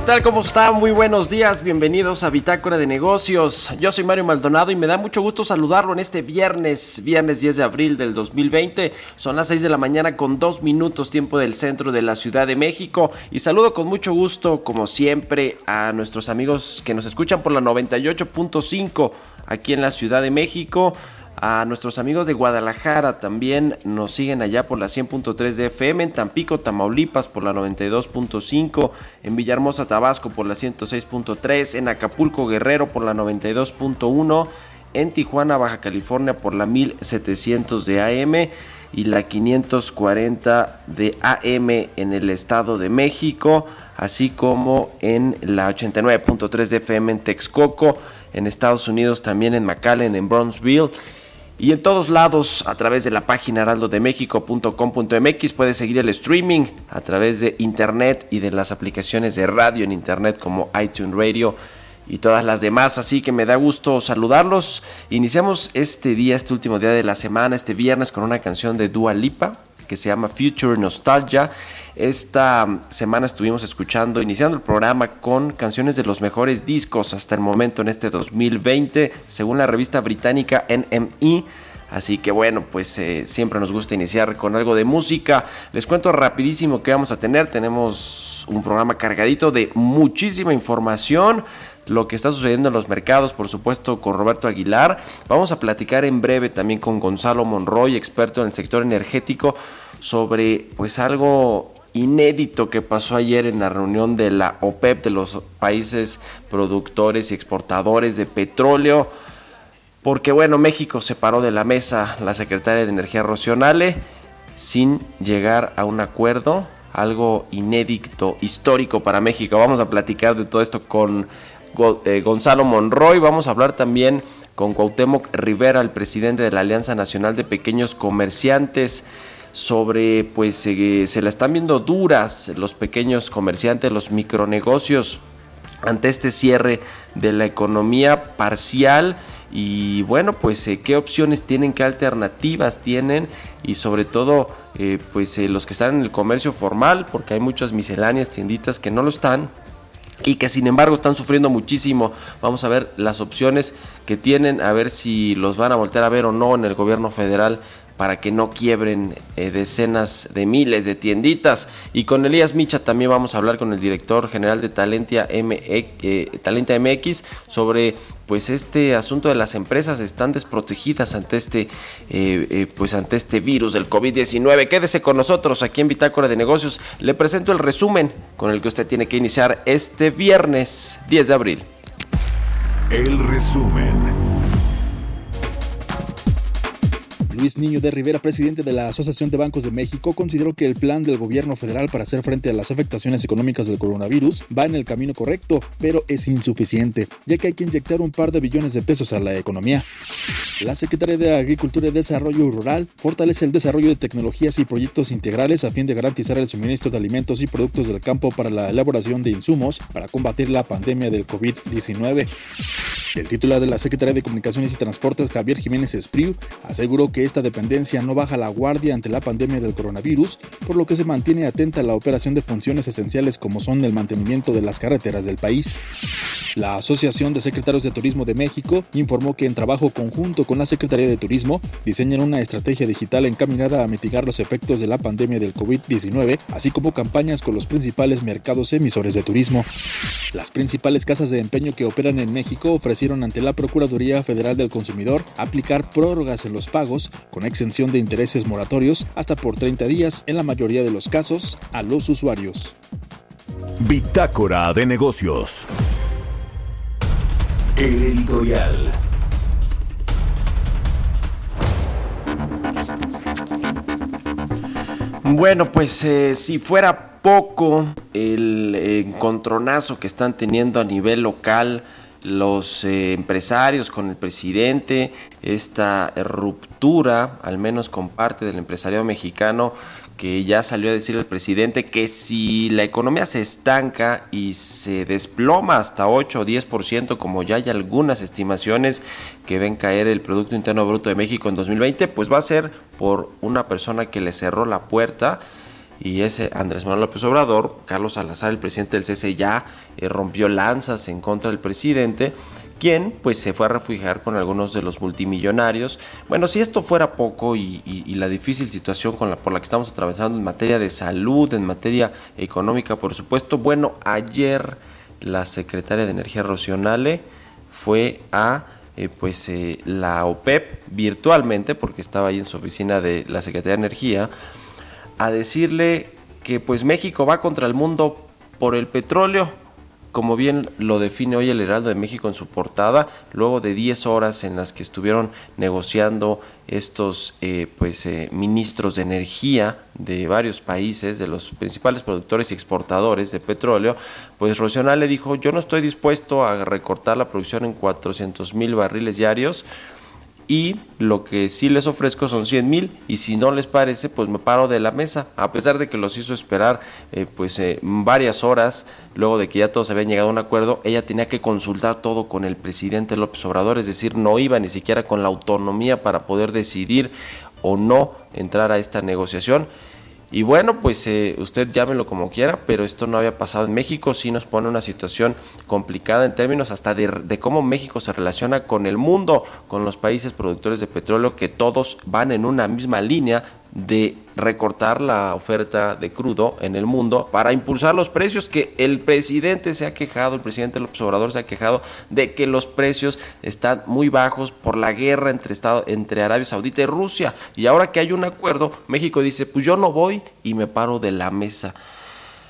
¿Qué tal? ¿Cómo está? Muy buenos días, bienvenidos a Bitácora de Negocios. Yo soy Mario Maldonado y me da mucho gusto saludarlo en este viernes, viernes 10 de abril del 2020. Son las 6 de la mañana con 2 minutos tiempo del centro de la Ciudad de México. Y saludo con mucho gusto, como siempre, a nuestros amigos que nos escuchan por la 98.5 aquí en la Ciudad de México. A nuestros amigos de Guadalajara también nos siguen allá por la 100.3 de FM, en Tampico, Tamaulipas por la 92.5, en Villahermosa, Tabasco por la 106.3, en Acapulco, Guerrero por la 92.1, en Tijuana, Baja California por la 1700 de AM y la 540 de AM en el Estado de México, así como en la 89.3 de FM en Texcoco, en Estados Unidos también en McAllen, en Brownsville. Y en todos lados, a través de la página heraldodemexico.com.mx, puedes seguir el streaming a través de internet y de las aplicaciones de radio en internet como iTunes Radio y todas las demás. Así que me da gusto saludarlos. Iniciamos este día, este último día de la semana, este viernes, con una canción de Dua Lipa que se llama Future Nostalgia. Esta semana estuvimos escuchando, iniciando el programa con canciones de los mejores discos hasta el momento en este 2020, según la revista británica NME. Así que bueno, pues eh, siempre nos gusta iniciar con algo de música. Les cuento rapidísimo que vamos a tener. Tenemos un programa cargadito de muchísima información. Lo que está sucediendo en los mercados, por supuesto, con Roberto Aguilar. Vamos a platicar en breve también con Gonzalo Monroy, experto en el sector energético, sobre pues algo inédito que pasó ayer en la reunión de la OPEP de los países productores y exportadores de petróleo. Porque bueno, México se paró de la mesa la secretaria de Energía Rocionale sin llegar a un acuerdo, algo inédito, histórico para México. Vamos a platicar de todo esto con Gonzalo Monroy, vamos a hablar también con Cuauhtémoc Rivera, el presidente de la Alianza Nacional de Pequeños Comerciantes sobre pues eh, se la están viendo duras los pequeños comerciantes, los micronegocios ante este cierre de la economía parcial. Y bueno pues eh, qué opciones tienen qué alternativas tienen y sobre todo eh, pues eh, los que están en el comercio formal porque hay muchas misceláneas tienditas que no lo están y que sin embargo están sufriendo muchísimo. Vamos a ver las opciones que tienen, a ver si los van a voltear a ver o no en el gobierno federal para que no quiebren eh, decenas de miles de tienditas. Y con Elías Micha también vamos a hablar con el director general de Talentia, MX, eh, Talentia sobre pues este asunto de las empresas están desprotegidas ante este eh, pues ante este virus del COVID-19. Quédese con nosotros aquí en Bitácora de Negocios. Le presento el resumen con el que usted tiene que iniciar este viernes 10 de abril. El resumen. Luis Niño de Rivera, presidente de la Asociación de Bancos de México, consideró que el plan del gobierno federal para hacer frente a las afectaciones económicas del coronavirus va en el camino correcto, pero es insuficiente, ya que hay que inyectar un par de billones de pesos a la economía. La Secretaría de Agricultura y Desarrollo Rural fortalece el desarrollo de tecnologías y proyectos integrales a fin de garantizar el suministro de alimentos y productos del campo para la elaboración de insumos para combatir la pandemia del COVID-19. El titular de la Secretaría de Comunicaciones y Transportes, Javier Jiménez Espriu, aseguró que esta dependencia no baja la guardia ante la pandemia del coronavirus, por lo que se mantiene atenta a la operación de funciones esenciales como son el mantenimiento de las carreteras del país. La Asociación de Secretarios de Turismo de México informó que en trabajo conjunto con la Secretaría de Turismo diseñan una estrategia digital encaminada a mitigar los efectos de la pandemia del COVID-19, así como campañas con los principales mercados emisores de turismo. Las principales casas de empeño que operan en México ofrecieron ante la Procuraduría Federal del Consumidor aplicar prórrogas en los pagos con exención de intereses moratorios hasta por 30 días en la mayoría de los casos a los usuarios. Bitácora de negocios. El editorial. Bueno, pues eh, si fuera poco el encontronazo que están teniendo a nivel local los eh, empresarios con el presidente, esta ruptura, al menos con parte del empresariado mexicano, que ya salió a decir el presidente que si la economía se estanca y se desploma hasta 8 o 10%, como ya hay algunas estimaciones que ven caer el Producto Interno Bruto de México en 2020, pues va a ser por una persona que le cerró la puerta y ese Andrés Manuel López Obrador, Carlos Salazar, el presidente del CC, ya eh, rompió lanzas en contra del presidente, quien pues se fue a refugiar con algunos de los multimillonarios. Bueno, si esto fuera poco y, la difícil situación con la, por la que estamos atravesando en materia de salud, en materia económica, por supuesto, bueno, ayer la secretaria de Energía Rocionale fue a eh, pues eh, la OPEP virtualmente, porque estaba ahí en su oficina de la Secretaría de Energía, a decirle que pues México va contra el mundo por el petróleo, como bien lo define hoy el Heraldo de México en su portada, luego de 10 horas en las que estuvieron negociando estos eh, pues eh, ministros de energía de varios países, de los principales productores y exportadores de petróleo, pues Rocional le dijo, yo no estoy dispuesto a recortar la producción en 400 mil barriles diarios, y lo que sí les ofrezco son 100 mil y si no les parece pues me paro de la mesa a pesar de que los hizo esperar eh, pues eh, varias horas luego de que ya todos habían llegado a un acuerdo ella tenía que consultar todo con el presidente López Obrador es decir no iba ni siquiera con la autonomía para poder decidir o no entrar a esta negociación y bueno, pues eh, usted llámelo como quiera, pero esto no había pasado en México, sí nos pone una situación complicada en términos hasta de, de cómo México se relaciona con el mundo, con los países productores de petróleo, que todos van en una misma línea de recortar la oferta de crudo en el mundo para impulsar los precios que el presidente se ha quejado, el presidente López Obrador se ha quejado de que los precios están muy bajos por la guerra entre Estado, entre Arabia Saudita y Rusia y ahora que hay un acuerdo, México dice, pues yo no voy y me paro de la mesa.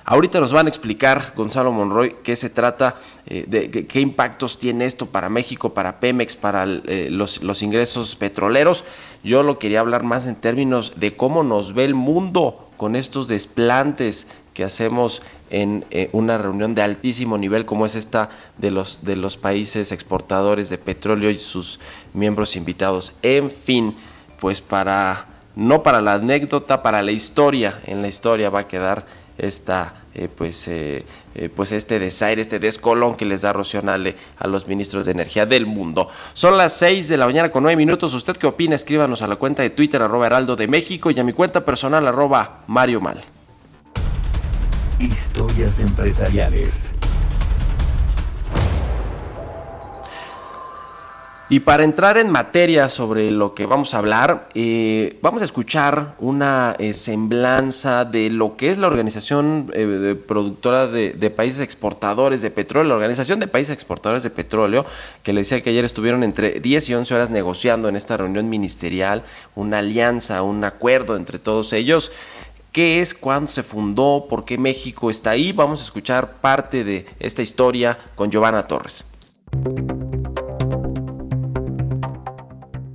Ahorita nos van a explicar, Gonzalo Monroy, qué se trata, eh, de, qué impactos tiene esto para México, para Pemex, para eh, los, los ingresos petroleros. Yo lo quería hablar más en términos de cómo nos ve el mundo con estos desplantes que hacemos en eh, una reunión de altísimo nivel como es esta de los, de los países exportadores de petróleo y sus miembros invitados. En fin, pues para, no para la anécdota, para la historia, en la historia va a quedar esta eh, pues eh, eh, pues este desaire, este descolón que les da Rocionale a los ministros de energía del mundo. Son las 6 de la mañana con 9 minutos. ¿Usted qué opina? Escríbanos a la cuenta de Twitter arroba heraldo de México y a mi cuenta personal arroba Mario Mal. Historias empresariales. Y para entrar en materia sobre lo que vamos a hablar, eh, vamos a escuchar una eh, semblanza de lo que es la Organización eh, Productora de, de Países Exportadores de Petróleo, la Organización de Países Exportadores de Petróleo, que le decía que ayer estuvieron entre 10 y 11 horas negociando en esta reunión ministerial una alianza, un acuerdo entre todos ellos. ¿Qué es? ¿Cuándo se fundó? ¿Por qué México está ahí? Vamos a escuchar parte de esta historia con Giovanna Torres.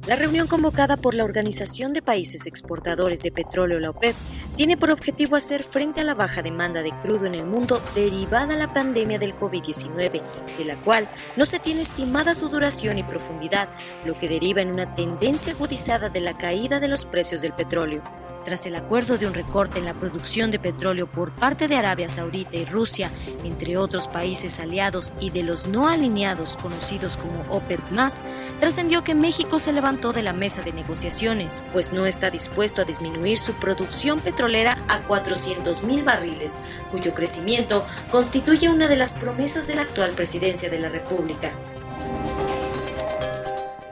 La reunión convocada por la Organización de Países Exportadores de Petróleo, la OPEP, tiene por objetivo hacer frente a la baja demanda de crudo en el mundo derivada a la pandemia del COVID-19, de la cual no se tiene estimada su duración y profundidad, lo que deriva en una tendencia agudizada de la caída de los precios del petróleo. Tras el acuerdo de un recorte en la producción de petróleo por parte de Arabia Saudita y Rusia, entre otros países aliados y de los no alineados conocidos como OPEP+, trascendió que México se levantó de la mesa de negociaciones, pues no está dispuesto a disminuir su producción petrolera a 400.000 barriles, cuyo crecimiento constituye una de las promesas de la actual presidencia de la República.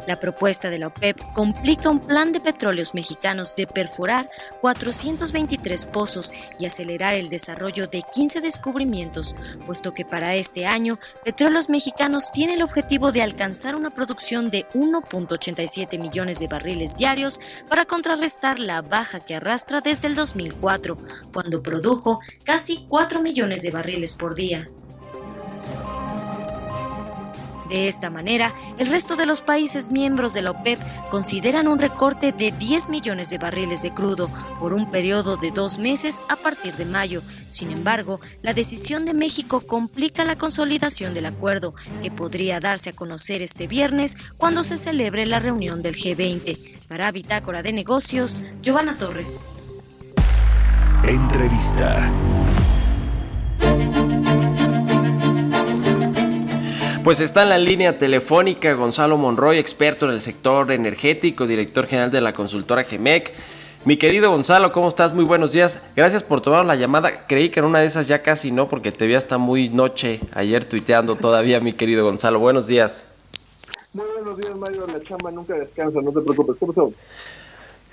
La propuesta de la OPEP complica un plan de petróleos mexicanos de perforar 423 pozos y acelerar el desarrollo de 15 descubrimientos, puesto que para este año Petróleos Mexicanos tiene el objetivo de alcanzar una producción de 1.87 millones de barriles diarios para contrarrestar la baja que arrastra desde el 2004, cuando produjo casi 4 millones de barriles por día. De esta manera, el resto de los países miembros de la OPEP consideran un recorte de 10 millones de barriles de crudo por un periodo de dos meses a partir de mayo. Sin embargo, la decisión de México complica la consolidación del acuerdo, que podría darse a conocer este viernes cuando se celebre la reunión del G20. Para Bitácora de Negocios, Giovanna Torres. Entrevista. Pues está en la línea telefónica Gonzalo Monroy, experto en el sector energético, director general de la consultora GEMEC. Mi querido Gonzalo, ¿cómo estás? Muy buenos días. Gracias por tomar la llamada. Creí que en una de esas ya casi no, porque te vi hasta muy noche ayer tuiteando todavía, mi querido Gonzalo. Buenos días. Muy buenos días, Mario. La chamba nunca descansa, no te preocupes. ¿Cómo?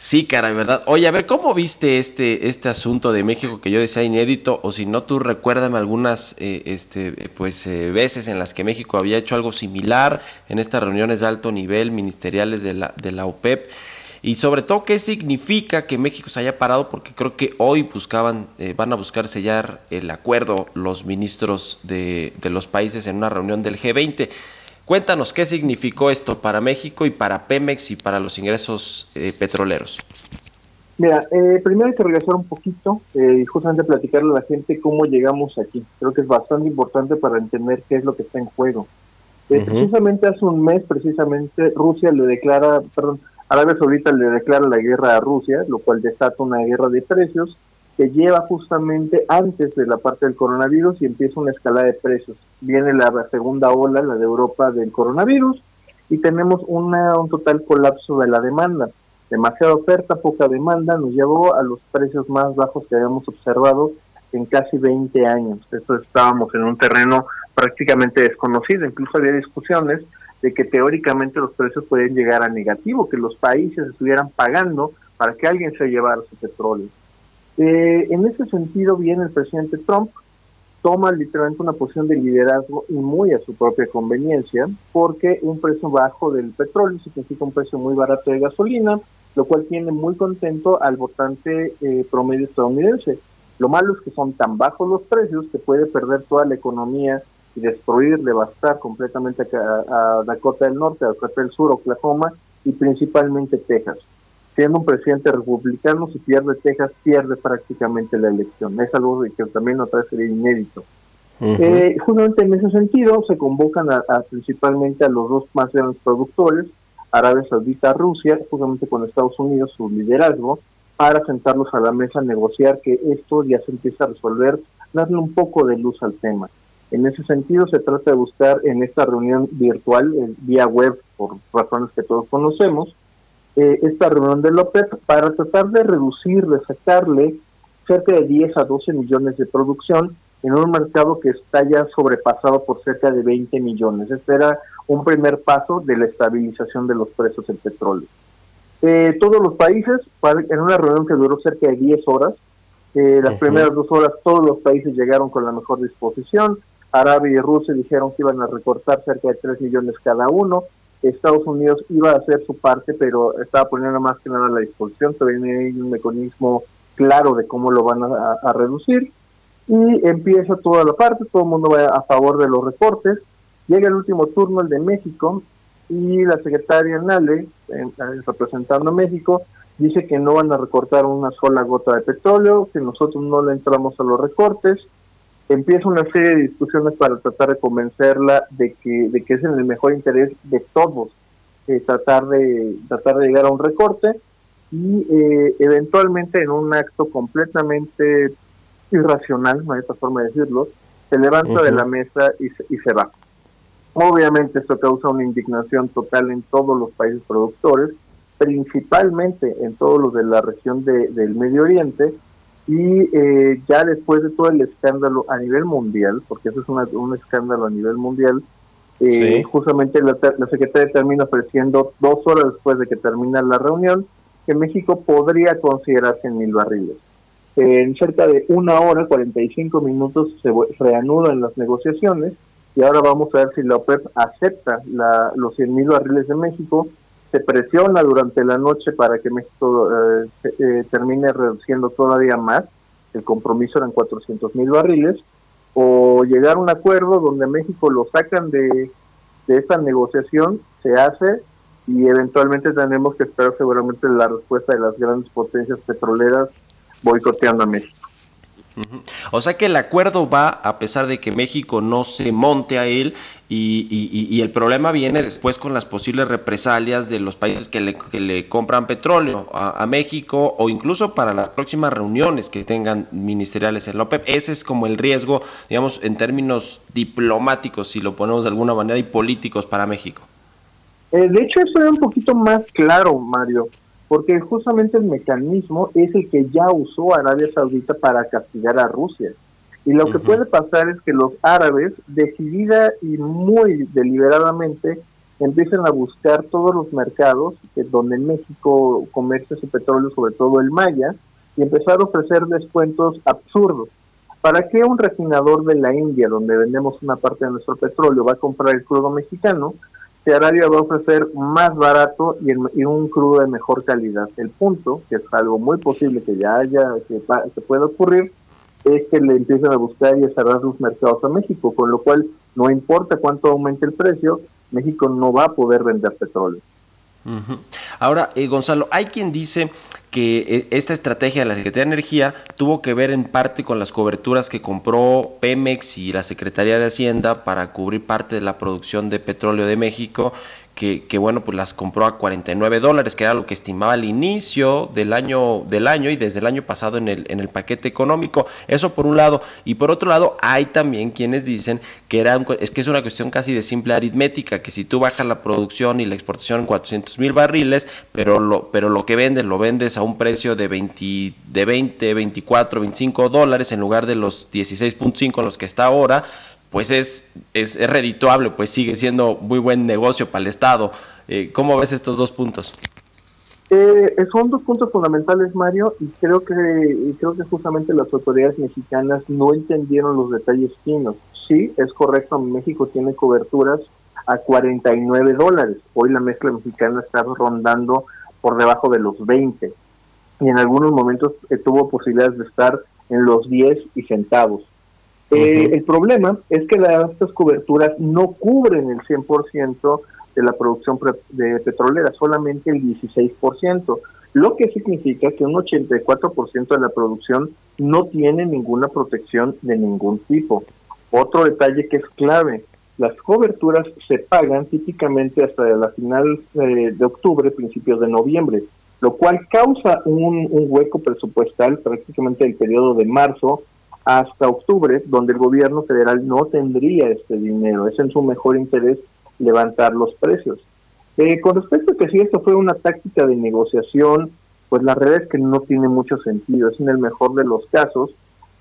Sí, caray, ¿verdad? Oye, a ver, ¿cómo viste este, este asunto de México que yo decía inédito? O si no, tú recuérdame algunas eh, este, pues, eh, veces en las que México había hecho algo similar en estas reuniones de alto nivel ministeriales de la, de la OPEP. Y sobre todo, ¿qué significa que México se haya parado? Porque creo que hoy buscaban, eh, van a buscar sellar el acuerdo los ministros de, de los países en una reunión del G20. Cuéntanos qué significó esto para México y para Pemex y para los ingresos eh, petroleros. Mira, eh, primero hay que regresar un poquito eh, y justamente platicarle a la gente cómo llegamos aquí. Creo que es bastante importante para entender qué es lo que está en juego. Eh. Precisamente hace un mes, precisamente, Rusia le declara, perdón, Arabia Saudita le declara la guerra a Rusia, lo cual desata una guerra de precios que lleva justamente antes de la parte del coronavirus y empieza una escalada de precios. Viene la segunda ola, la de Europa del coronavirus, y tenemos una, un total colapso de la demanda. Demasiada oferta, poca demanda, nos llevó a los precios más bajos que habíamos observado en casi 20 años. Eso estábamos en un terreno prácticamente desconocido. Incluso había discusiones de que teóricamente los precios podían llegar a negativo, que los países estuvieran pagando para que alguien se llevara su petróleo. Eh, en ese sentido viene el presidente Trump, toma literalmente una posición de liderazgo y muy a su propia conveniencia, porque un precio bajo del petróleo significa un precio muy barato de gasolina, lo cual tiene muy contento al votante eh, promedio estadounidense. Lo malo es que son tan bajos los precios que puede perder toda la economía y destruir, devastar completamente a, a Dakota del Norte, a Dakota del Sur, Oklahoma y principalmente Texas. Siendo un presidente republicano, si pierde Texas, pierde prácticamente la elección. Es algo que también nos trae sería inédito. Eh, justamente en ese sentido se convocan a, a principalmente a los dos más grandes productores, Arabia Saudita, Rusia, justamente con Estados Unidos, su liderazgo, para sentarlos a la mesa a negociar que esto ya se empieza a resolver, darle un poco de luz al tema. En ese sentido se trata de buscar en esta reunión virtual, eh, vía web, por razones que todos conocemos, eh, esta reunión de OPEP para tratar de reducir, de sacarle cerca de 10 a 12 millones de producción en un mercado que está ya sobrepasado por cerca de 20 millones. Este era un primer paso de la estabilización de los precios del petróleo. Eh, todos los países, en una reunión que duró cerca de 10 horas, eh, las primeras dos horas todos los países llegaron con la mejor disposición. Arabia y Rusia dijeron que iban a recortar cerca de 3 millones cada uno. Estados Unidos iba a hacer su parte, pero estaba poniendo más que nada a la disposición. Todavía hay un mecanismo claro de cómo lo van a, reducir. Y empieza toda la parte, todo el mundo va a favor de los recortes. Llega el último turno, el de México, y la secretaria Nale, en- en- representando a México, dice que no van a recortar una sola gota de petróleo, que nosotros no le entramos a los recortes. Empieza una serie de discusiones para tratar de convencerla de que, de que es en el mejor interés de todos eh, tratar de tratar de llegar a un recorte. y eh, eventualmente en un acto completamente irracional, no hay otra forma de decirlo, se levanta de la mesa y se, y se va. Obviamente esto causa una indignación total en todos los países productores, principalmente en todos los de la región de- del Medio Oriente, y eh, ya después de todo el escándalo a nivel mundial, porque eso es una- un escándalo a nivel mundial, eh, Sí. justamente la, la secretaria termina ofreciendo dos horas después de que termina la reunión que México podría considerarse en mil barriles. En cerca de una hora, 45 minutos, se reanudan las negociaciones y ahora vamos a ver si la OPEP acepta la, los 100 mil barriles de México, se presiona durante la noche para que México eh, eh, termine reduciendo todavía más, el compromiso eran 400 mil barriles, o llegar a un acuerdo donde México lo sacan de, de esta negociación, se hace y eventualmente tenemos que esperar seguramente la respuesta de las grandes potencias petroleras boicoteando a México. O sea que el acuerdo va a pesar de que México no se monte a él y, y- y- el problema viene después con las posibles represalias de los países que le, que le compran petróleo a, México o incluso para las próximas reuniones que tengan ministeriales en la. Ese es como el riesgo, digamos, en términos diplomáticos, si lo ponemos de alguna manera, y políticos para México. Eh, de hecho, eso era un poquito más claro, Mario, porque justamente el mecanismo es el que ya usó Arabia Saudita para castigar a Rusia. Y lo que puede pasar es que los árabes, decidida y muy deliberadamente, empiecen a buscar todos los mercados que donde México comercia su petróleo, sobre todo el Maya, y empezar a ofrecer descuentos absurdos. ¿Para qué un refinador de la India, donde vendemos una parte de nuestro petróleo, va a comprar el crudo mexicano? Que Arabia va a ofrecer más barato y, un crudo de mejor calidad. El punto, que es algo muy posible que ya haya, que, pueda ocurrir, es que le empiecen a buscar y a cerrar los mercados a México, con lo cual no importa cuánto aumente el precio, México no va a poder vender petróleo. Ahora, eh, Gonzalo, hay quien dice que eh, esta estrategia de la Secretaría de Energía tuvo que ver en parte con las coberturas que compró Pemex y la Secretaría de Hacienda para cubrir parte de la producción de petróleo de México, que, bueno, pues las compró a 49 dólares, que era lo que estimaba al inicio del año, del año y desde el año pasado en el, en el paquete económico. Eso por un lado. Y por otro lado, hay también quienes dicen que era es que es una cuestión casi de simple aritmética, que si tú bajas la producción y la exportación en 400 mil barriles, pero lo, pero lo que vendes lo vendes a un precio de 20, de 20, 24, 25 dólares en lugar de los 16.5 en los que está ahora, pues es, es, es redituable, pues sigue siendo muy buen negocio para el Estado. Eh, ¿Cómo ves estos dos puntos? Eh, son dos puntos fundamentales, Mario, y creo que creo que justamente las autoridades mexicanas no entendieron los detalles finos. Sí, es correcto, México tiene coberturas a 49 dólares. Hoy la mezcla mexicana está rondando por debajo de los 20 y en algunos momentos eh, tuvo posibilidades de estar en los 10 y centavos. Eh. El problema es que la- estas coberturas no cubren el 100% de la producción de petrolera, solamente el 16%, lo que significa que un 84% de la producción no tiene ninguna protección de ningún tipo. Otro detalle que es clave, las coberturas se pagan típicamente hasta la final eh, de octubre, principios de noviembre, lo cual causa un, un hueco presupuestal prácticamente el periodo de marzo hasta octubre, donde el gobierno federal no tendría este dinero. Es en su mejor interés levantar los precios. Eh, con respecto a que si esto fue una táctica de negociación, pues la realidad es que no tiene mucho sentido. Es en el mejor de los casos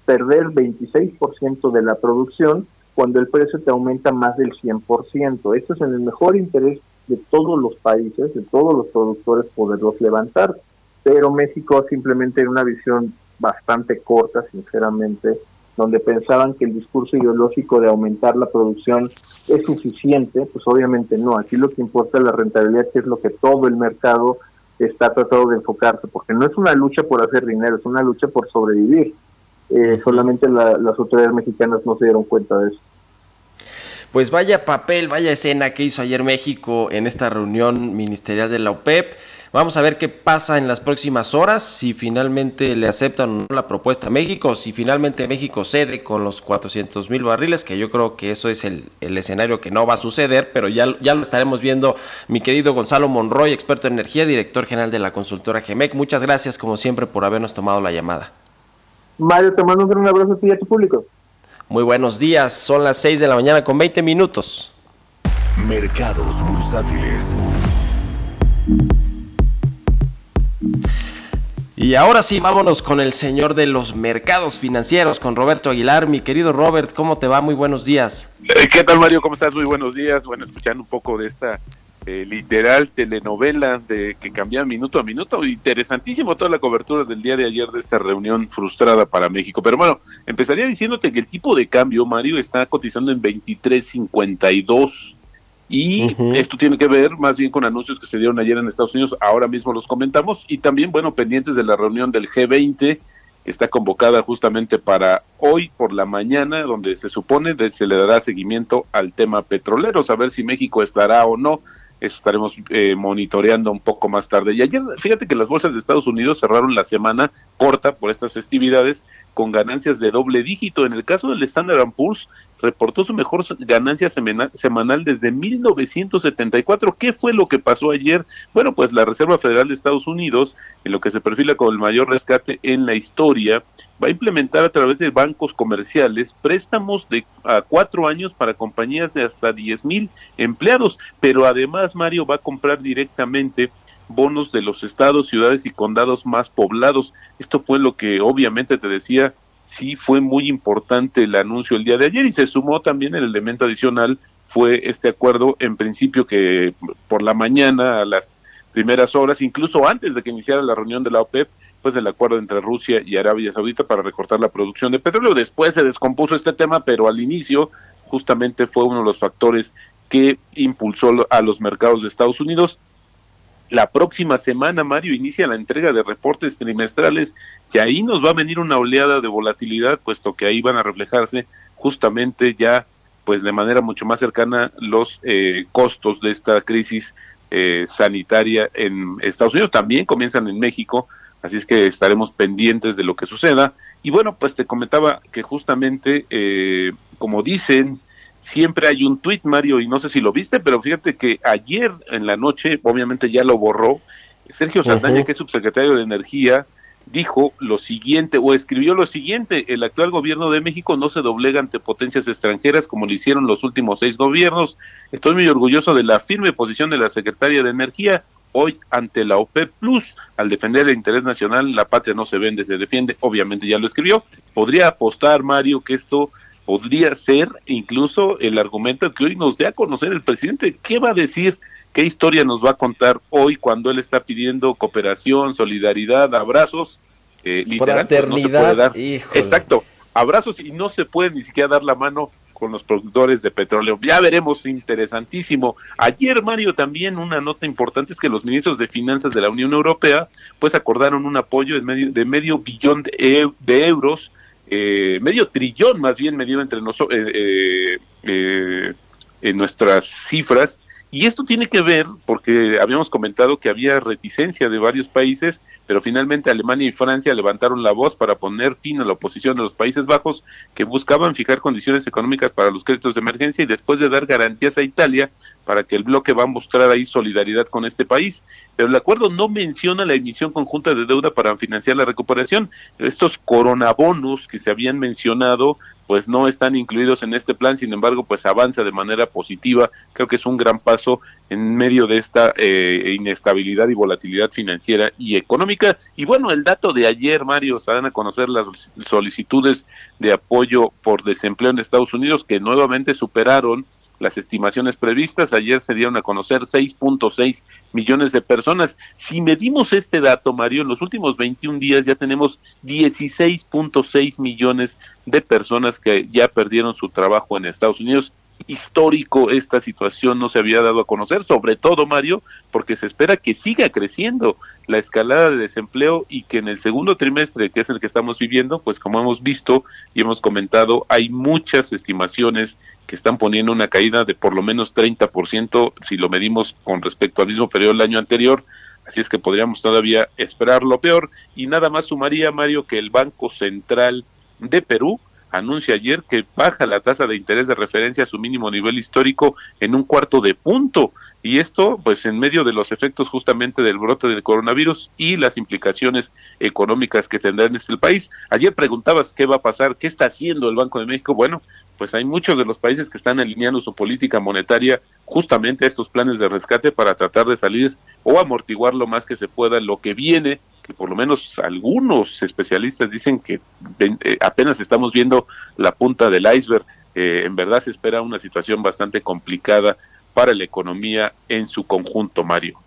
perder 26% de la producción cuando el precio te aumenta más del 100%. Esto es en el mejor interés de todos los países, de todos los productores poderlos levantar. Pero México simplemente en una visión bastante corta, sinceramente, donde pensaban que el discurso ideológico de aumentar la producción es suficiente, pues obviamente no. Aquí lo que importa es la rentabilidad, que es lo que todo el mercado está tratando de enfocarse, porque no es una lucha por hacer dinero, es una lucha por sobrevivir. Eh, solamente la- las autoridades mexicanas no se dieron cuenta de eso. Pues vaya papel, vaya escena que hizo ayer México en esta reunión ministerial de la OPEP. Vamos a ver qué pasa en las próximas horas, si finalmente le aceptan o no la propuesta a México, si finalmente México cede con los 400 mil barriles, que yo creo que eso es el, el, escenario que no va a suceder, pero ya, ya lo estaremos viendo. Mi querido Gonzalo Monroy, experto en energía, director general de la consultora GEMEC, muchas gracias como siempre por habernos tomado la llamada. Mario, te mando un abrazo a ti y a tu público. Muy buenos días, son las 6 de la mañana con 20 minutos. Mercados bursátiles. Y ahora sí, vámonos con el señor de los mercados financieros, con Roberto Aguilar. Mi querido Robert, ¿cómo te va? Muy buenos días. Eh, ¿Qué tal, Mario? ¿Cómo estás? Muy buenos días. Bueno, escuchando un poco de esta eh, literal telenovela de que cambian minuto a minuto. Interesantísimo toda la cobertura del día de ayer de esta reunión frustrada para México. Pero bueno, empezaría diciéndote que el tipo de cambio, Mario, está cotizando en 23.52 y uh -huh. esto tiene que ver más bien con anuncios que se dieron ayer en Estados Unidos, ahora mismo los comentamos, y también, bueno, pendientes de la reunión del G20, que está convocada justamente para hoy por la mañana, donde se supone que se le dará seguimiento al tema petrolero, saber si México estará o no. Eso estaremos eh, monitoreando un poco más tarde. Y ayer, fíjate que las bolsas de Estados Unidos cerraron la semana corta por estas festividades con ganancias de doble dígito. En el caso del Standard Poor's, reportó su mejor ganancia semana, semanal desde 1974. ¿Qué fue lo que pasó ayer? Bueno, pues la Reserva Federal de Estados Unidos, en lo que se perfila como el mayor rescate en la historia, va a implementar a través de bancos comerciales préstamos de a cuatro años para compañías de hasta 10 mil empleados, pero además Mario va a comprar directamente bonos de los estados, ciudades y condados más poblados. Esto fue lo que obviamente te decía sí fue muy importante el anuncio el día de ayer y se sumó también el elemento adicional fue este acuerdo en principio que por la mañana a las primeras horas, incluso antes de que iniciara la reunión de la OPEP, pues el acuerdo entre Rusia y Arabia Saudita para recortar la producción de petróleo. Después se descompuso este tema, pero al inicio justamente fue uno de los factores que impulsó a los mercados de Estados Unidos la próxima semana, Mario, inicia la entrega de reportes trimestrales y ahí nos va a venir una oleada de volatilidad, puesto que ahí van a reflejarse justamente ya, pues de manera mucho más cercana, los eh, costos de esta crisis eh, sanitaria en Estados Unidos. También comienzan en México, así es que estaremos pendientes de lo que suceda. Y bueno, pues te comentaba que justamente, eh, como dicen, siempre hay un tuit, Mario, y no sé si lo viste, pero fíjate que ayer en la noche, obviamente ya lo borró, Sergio Saldaña, uh -huh. que es subsecretario de Energía, dijo lo siguiente, o escribió lo siguiente, el actual gobierno de México no se doblega ante potencias extranjeras como lo hicieron los últimos seis gobiernos. Estoy muy orgulloso de la firme posición de la secretaria de Energía hoy ante la OPEP Plus. Al defender el interés nacional, la patria no se vende, se defiende. Obviamente ya lo escribió. Podría apostar, Mario, que esto podría ser incluso el argumento que hoy nos dé a conocer el presidente. ¿Qué va a decir? ¿Qué historia nos va a contar hoy cuando él está pidiendo cooperación, solidaridad, abrazos? Eh, literal, Fraternidad, no Exacto, abrazos y no se puede ni siquiera dar la mano con los productores de petróleo. Ya veremos, interesantísimo. Ayer, Mario, también una nota importante es que los ministros de Finanzas de la Unión Europea pues acordaron un apoyo de medio, de medio billón de, e de euros eh, medio trillón más bien medido entre nosotros eh, eh, en nuestras cifras y esto tiene que ver porque habíamos comentado que había reticencia de varios países pero finalmente Alemania y Francia levantaron la voz para poner fin a la oposición de los Países Bajos que buscaban fijar condiciones económicas para los créditos de emergencia y después de dar garantías a Italia para que el bloque va a mostrar ahí solidaridad con este país. Pero el acuerdo no menciona la emisión conjunta de deuda para financiar la recuperación. Estos coronabonos que se habían mencionado pues no están incluidos en este plan, sin embargo, pues avanza de manera positiva. Creo que es un gran paso en medio de esta eh, inestabilidad y volatilidad financiera y económica. Y bueno, el dato de ayer, Mario, se dan a conocer las solicitudes de apoyo por desempleo en Estados Unidos que nuevamente superaron las estimaciones previstas. Ayer se dieron a conocer 6.6 millones de personas. Si medimos este dato, Mario, en los últimos 21 días ya tenemos 16.6 millones de personas que ya perdieron su trabajo en Estados Unidos. Histórico esta situación no se había dado a conocer, sobre todo Mario, porque se espera que siga creciendo la escalada de desempleo y que en el segundo trimestre, que es el que estamos viviendo, pues como hemos visto y hemos comentado, hay muchas estimaciones que están poniendo una caída de por lo menos 30% si lo medimos con respecto al mismo periodo del año anterior. Así es que podríamos todavía esperar lo peor. Y nada más sumaría, Mario, que el Banco Central de Perú anuncia ayer que baja la tasa de interés de referencia a su mínimo nivel histórico en un cuarto de punto. Y esto, pues, en medio de los efectos justamente del brote del coronavirus y las implicaciones económicas que tendrá en este país. Ayer preguntabas qué va a pasar, qué está haciendo el Banco de México. Bueno, pues hay muchos de los países que están alineando su política monetaria justamente a estos planes de rescate para tratar de salir o amortiguar lo más que se pueda lo que viene, que por lo menos algunos especialistas dicen que eh, apenas estamos viendo la punta del iceberg. Eh, en verdad se espera una situación bastante complicada para la economía en su conjunto, Mario.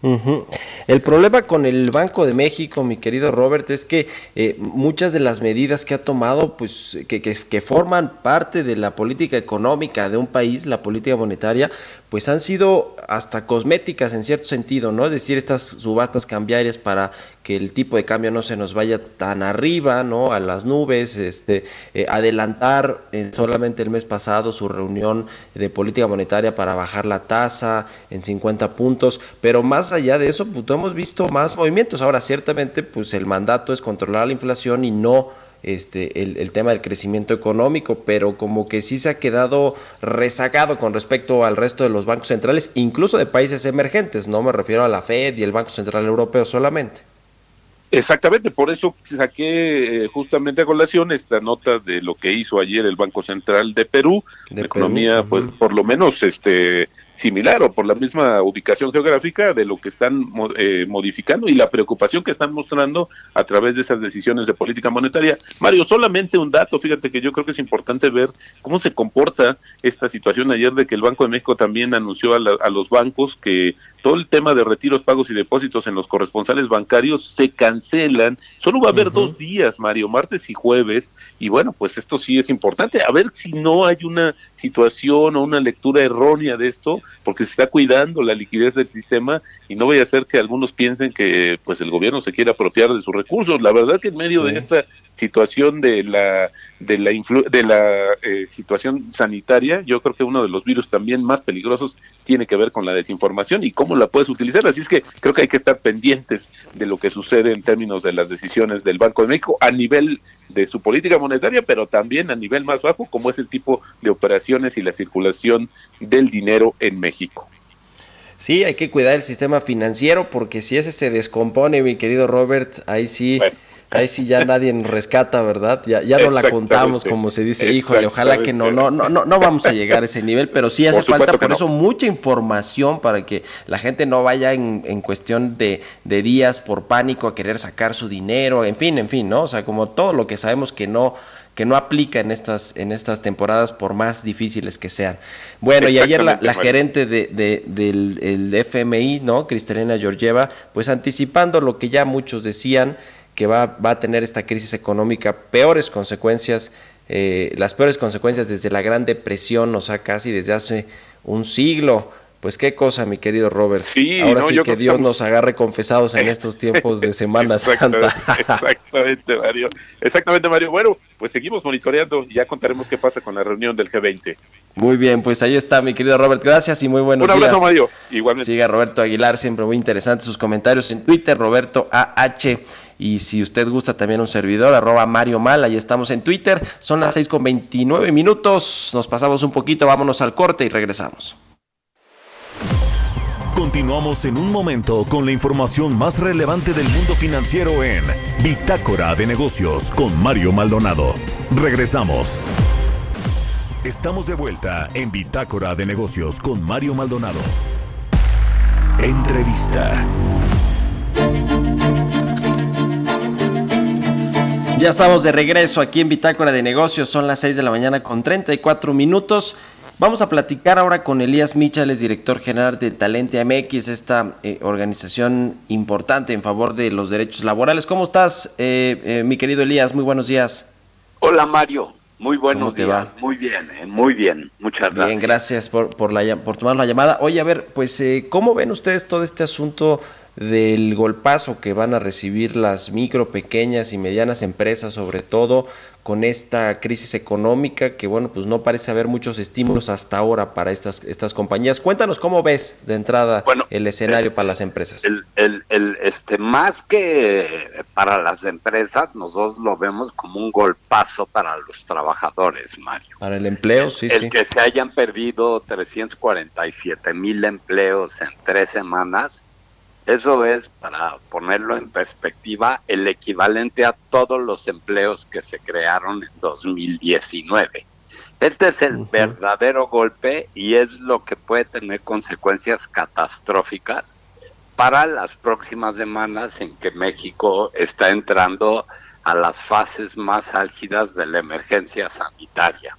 El problema con el Banco de México, mi querido Robert, es que eh, muchas de las medidas que ha tomado, pues que, que, que forman parte de la política económica de un país, la política monetaria, pues han sido hasta cosméticas en cierto sentido, ¿no? Es decir, estas subastas cambiarias para que el tipo de cambio no se nos vaya tan arriba, ¿no? A las nubes, este, eh, adelantar eh, solamente el mes pasado su reunión de política monetaria para bajar la tasa en 50 puntos, pero más allá de eso, pues hemos visto más movimientos. Ahora, ciertamente, pues el mandato es controlar la inflación y no este, el, el, tema del crecimiento económico, pero como que sí se ha quedado rezagado con respecto al resto de los bancos centrales, incluso de países emergentes, no me refiero a la Fed y el Banco Central Europeo solamente. Exactamente, por eso saqué eh, justamente a colación esta nota de lo que hizo ayer el Banco Central de Perú, de economía, Perú. pues por lo menos este similar o por la misma ubicación geográfica de lo que están eh, modificando y la preocupación que están mostrando a través de esas decisiones de política monetaria. Mario, solamente un dato, fíjate que yo creo que es importante ver cómo se comporta esta situación ayer de que el Banco de México también anunció a, la, a los bancos que todo el tema de retiros, pagos y depósitos en los corresponsales bancarios se cancelan. Solo va a haber uh -huh. dos días, Mario, martes y jueves. Y bueno, pues esto sí es importante. A ver si no hay una situación o una lectura errónea de esto, porque se está cuidando la liquidez del sistema y no vaya a ser que algunos piensen que pues el gobierno se quiere apropiar de sus recursos. La verdad que en medio sí. de esta situación de la de la de la eh, situación sanitaria, yo creo que uno de los virus también más peligrosos tiene que ver con la desinformación y cómo la puedes utilizar. Así es que creo que hay que estar pendientes de lo que sucede en términos de las decisiones del Banco de México a nivel de su política monetaria, pero también a nivel más bajo, como es el tipo de operaciones y la circulación del dinero en México. Sí, hay que cuidar el sistema financiero porque si ese se descompone, mi querido Robert, ahí sí, bueno. Ahí sí ya nadie nos rescata, ¿verdad? Ya, ya no la contamos, como se dice, híjole, ojalá que no, no, no, no, no vamos a llegar a ese nivel, pero sí hace por falta por no. eso mucha información para que la gente no vaya en, en cuestión de, de días por pánico a querer sacar su dinero, en fin, en fin, ¿no? O sea, como todo lo que sabemos que no que no aplica en estas, en estas temporadas por más difíciles que sean. Bueno, y ayer la, la gerente de, de, del el FMI, ¿no? Cristalina Georgieva, pues anticipando lo que ya muchos decían, que va, va a tener esta crisis económica peores consecuencias, eh, las peores consecuencias desde la Gran Depresión, o sea, casi desde hace un siglo. Pues qué cosa, mi querido Robert. Sí, Ahora no, sí que Dios nos agarre confesados en estos tiempos de Semana exactamente, Santa. exactamente, Mario. Exactamente, Mario. Bueno, pues seguimos monitoreando y ya contaremos qué pasa con la reunión del G20. Muy bien, pues ahí está, mi querido Robert. Gracias y muy buenos días. Un abrazo, días. Mario. Igualmente. Siga Roberto Aguilar, siempre muy interesante sus comentarios en Twitter, Roberto AH. Y si usted gusta también un servidor, arroba Mario Mal, ahí estamos en Twitter. Son las 6 con 29 minutos. Nos pasamos un poquito, vámonos al corte y regresamos. Continuamos en un momento con la información más relevante del mundo financiero en Bitácora de Negocios con Mario Maldonado. Regresamos. Estamos de vuelta en Bitácora de Negocios con Mario Maldonado. Entrevista. Ya estamos de regreso aquí en Bitácora de Negocios, son las 6 de la mañana con 34 minutos. Vamos a platicar ahora con Elías Michales, director general de Talente MX, esta eh, organización importante en favor de los derechos laborales. ¿Cómo estás, eh, eh, mi querido Elías? Muy buenos días. Hola, Mario. Muy buenos días. Va? Muy bien, muy bien. Muchas gracias. Bien, gracias por, por, la, por tomar la llamada. Oye, a ver, pues, ¿cómo ven ustedes todo este asunto del golpazo que van a recibir las micro, pequeñas y medianas empresas, sobre todo con esta crisis económica que bueno, pues no parece haber muchos estímulos hasta ahora para estas estas compañías. Cuéntanos cómo ves de entrada el escenario para las empresas. El, el, el, este más que para las empresas, nosotros lo vemos como un golpazo para los trabajadores, Mario. Para el empleo, sí, el sí. que se hayan perdido 347 mil empleos en tres semanas, eso es, para ponerlo en perspectiva, el equivalente a todos los empleos que se crearon en 2019. Este es el verdadero golpe y es lo que puede tener consecuencias catastróficas para las próximas semanas en que México está entrando a las fases más álgidas de la emergencia sanitaria.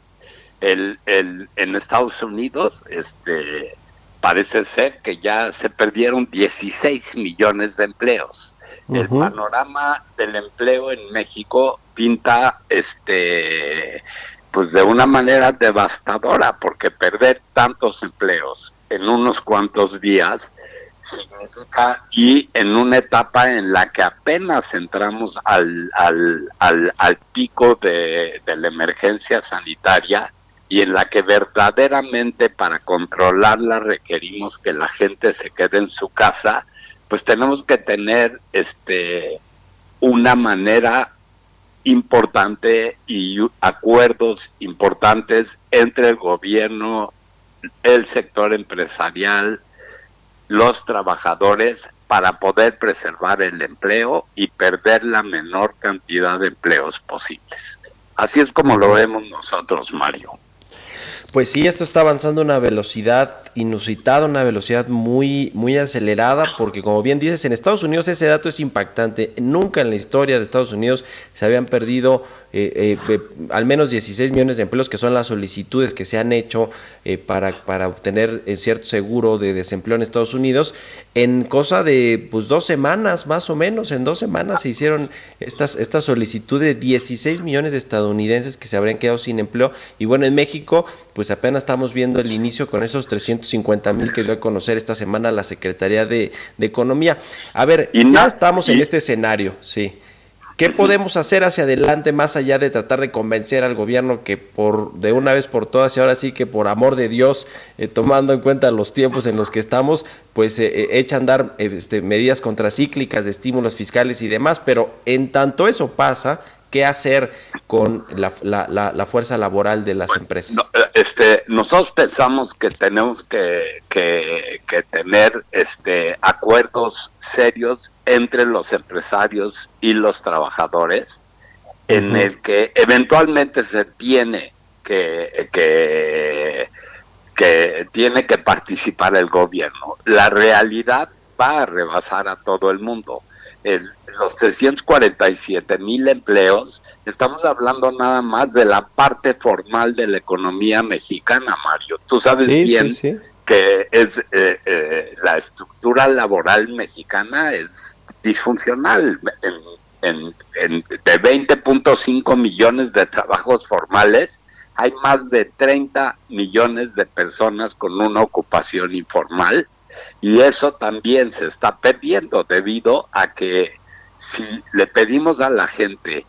El, el, en Estados Unidos, este, parece ser que ya se perdieron 16 millones de empleos. El panorama del empleo en México pinta este pues de una manera devastadora porque perder tantos empleos en unos cuantos días significa y en una etapa en la que apenas entramos al, al, al, al pico de, de la emergencia sanitaria y en la que verdaderamente para controlarla requerimos que la gente se quede en su casa, pues tenemos que tener este una manera importante y acuerdos importantes entre el gobierno, el sector empresarial, los trabajadores para poder preservar el empleo y perder la menor cantidad de empleos posibles. Así es como lo vemos nosotros, Mario. Pues sí, esto está avanzando a una velocidad inusitada, una velocidad muy, muy acelerada, porque como bien dices, en Estados Unidos ese dato es impactante. Nunca en la historia de Estados Unidos se habían perdido eh, eh, al menos 16 millones de empleos, que son las solicitudes que se han hecho eh, para, para obtener eh, cierto seguro de desempleo en Estados Unidos. En cosa de pues dos semanas, más o menos, en dos semanas se hicieron estas, esta solicitud de 16 millones de estadounidenses que se habrían quedado sin empleo. Y bueno, en México, pues apenas estamos viendo el inicio con esos 350 mil que dio a conocer esta semana la Secretaría de, de Economía. A ver, ya estamos en este escenario, sí. ¿Qué podemos hacer hacia adelante más allá de tratar de convencer al gobierno que por de una vez por todas y ahora sí que por amor de Dios, eh, tomando en cuenta los tiempos en los que estamos, pues eh, eh, echa a andar eh, este, medidas contracíclicas de estímulos fiscales y demás, pero en tanto eso pasa, ¿qué hacer con la, la- la- la fuerza laboral de las empresas? Este, nosotros pensamos que tenemos que, que, que tener este, acuerdos serios entre los empresarios y los trabajadores, en el que eventualmente se tiene que, que, que tiene que participar el gobierno. La realidad va a rebasar a todo el mundo. El- los 347 mil empleos, estamos hablando nada más de la parte formal de la economía mexicana, Mario. Tú sabes Sí, sí, bien sí. que es eh, eh, la estructura laboral mexicana es disfuncional. En, en- en- de 20.5 millones de trabajos formales, hay más de 30 millones de personas con una ocupación informal y eso también se está perdiendo debido a que si le pedimos a la gente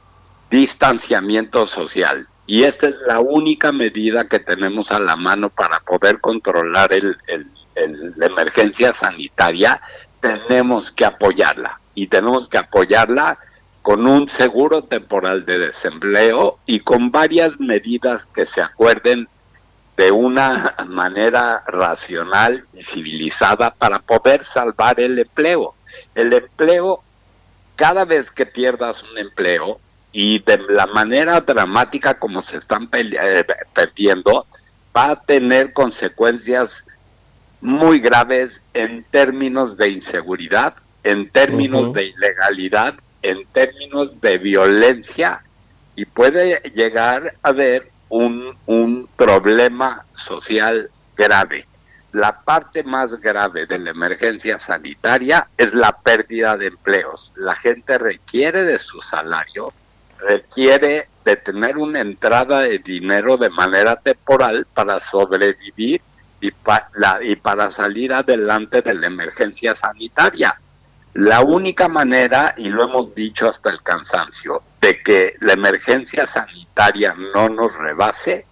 distanciamiento social y esta es la única medida que tenemos a la mano para poder controlar el, el- el- la emergencia sanitaria, tenemos que apoyarla y tenemos que apoyarla con un seguro temporal de desempleo y con varias medidas que se acuerden de una manera racional y civilizada para poder salvar el empleo. El empleo, cada vez que pierdas un empleo y de la manera dramática como se están eh, perdiendo, va a tener consecuencias muy graves en términos de inseguridad, en términos de ilegalidad, en términos de violencia y puede llegar a haber un, un problema social grave. La parte más grave de la emergencia sanitaria es la pérdida de empleos. La gente requiere de su salario, requiere de tener una entrada de dinero de manera temporal para sobrevivir y, pa- la- y para salir adelante de la emergencia sanitaria. La única manera, y lo hemos dicho hasta el cansancio, de que la emergencia sanitaria no nos rebase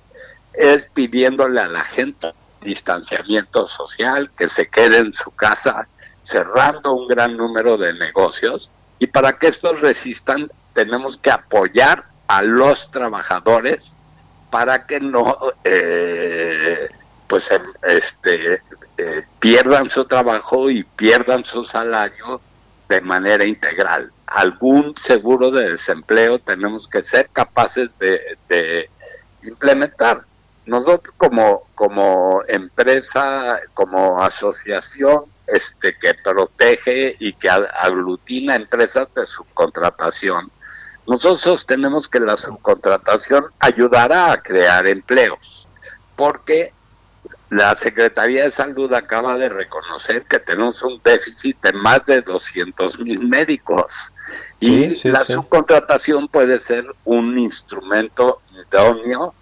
es pidiéndole a la gente distanciamiento social, que se quede en su casa, cerrando un gran número de negocios. Y para que estos resistan, tenemos que apoyar a los trabajadores para que no eh, pues em, este eh, pierdan su trabajo y pierdan su salario de manera integral. Algún seguro de desempleo tenemos que ser capaces de, de implementar. Nosotros como, como empresa, como asociación este, que protege y que aglutina empresas de subcontratación, nosotros tenemos que la subcontratación ayudará a crear empleos, porque la Secretaría de Salud acaba de reconocer que tenemos un déficit de más de 200 mil médicos y Sí, sí, la sí. subcontratación puede ser un instrumento idóneo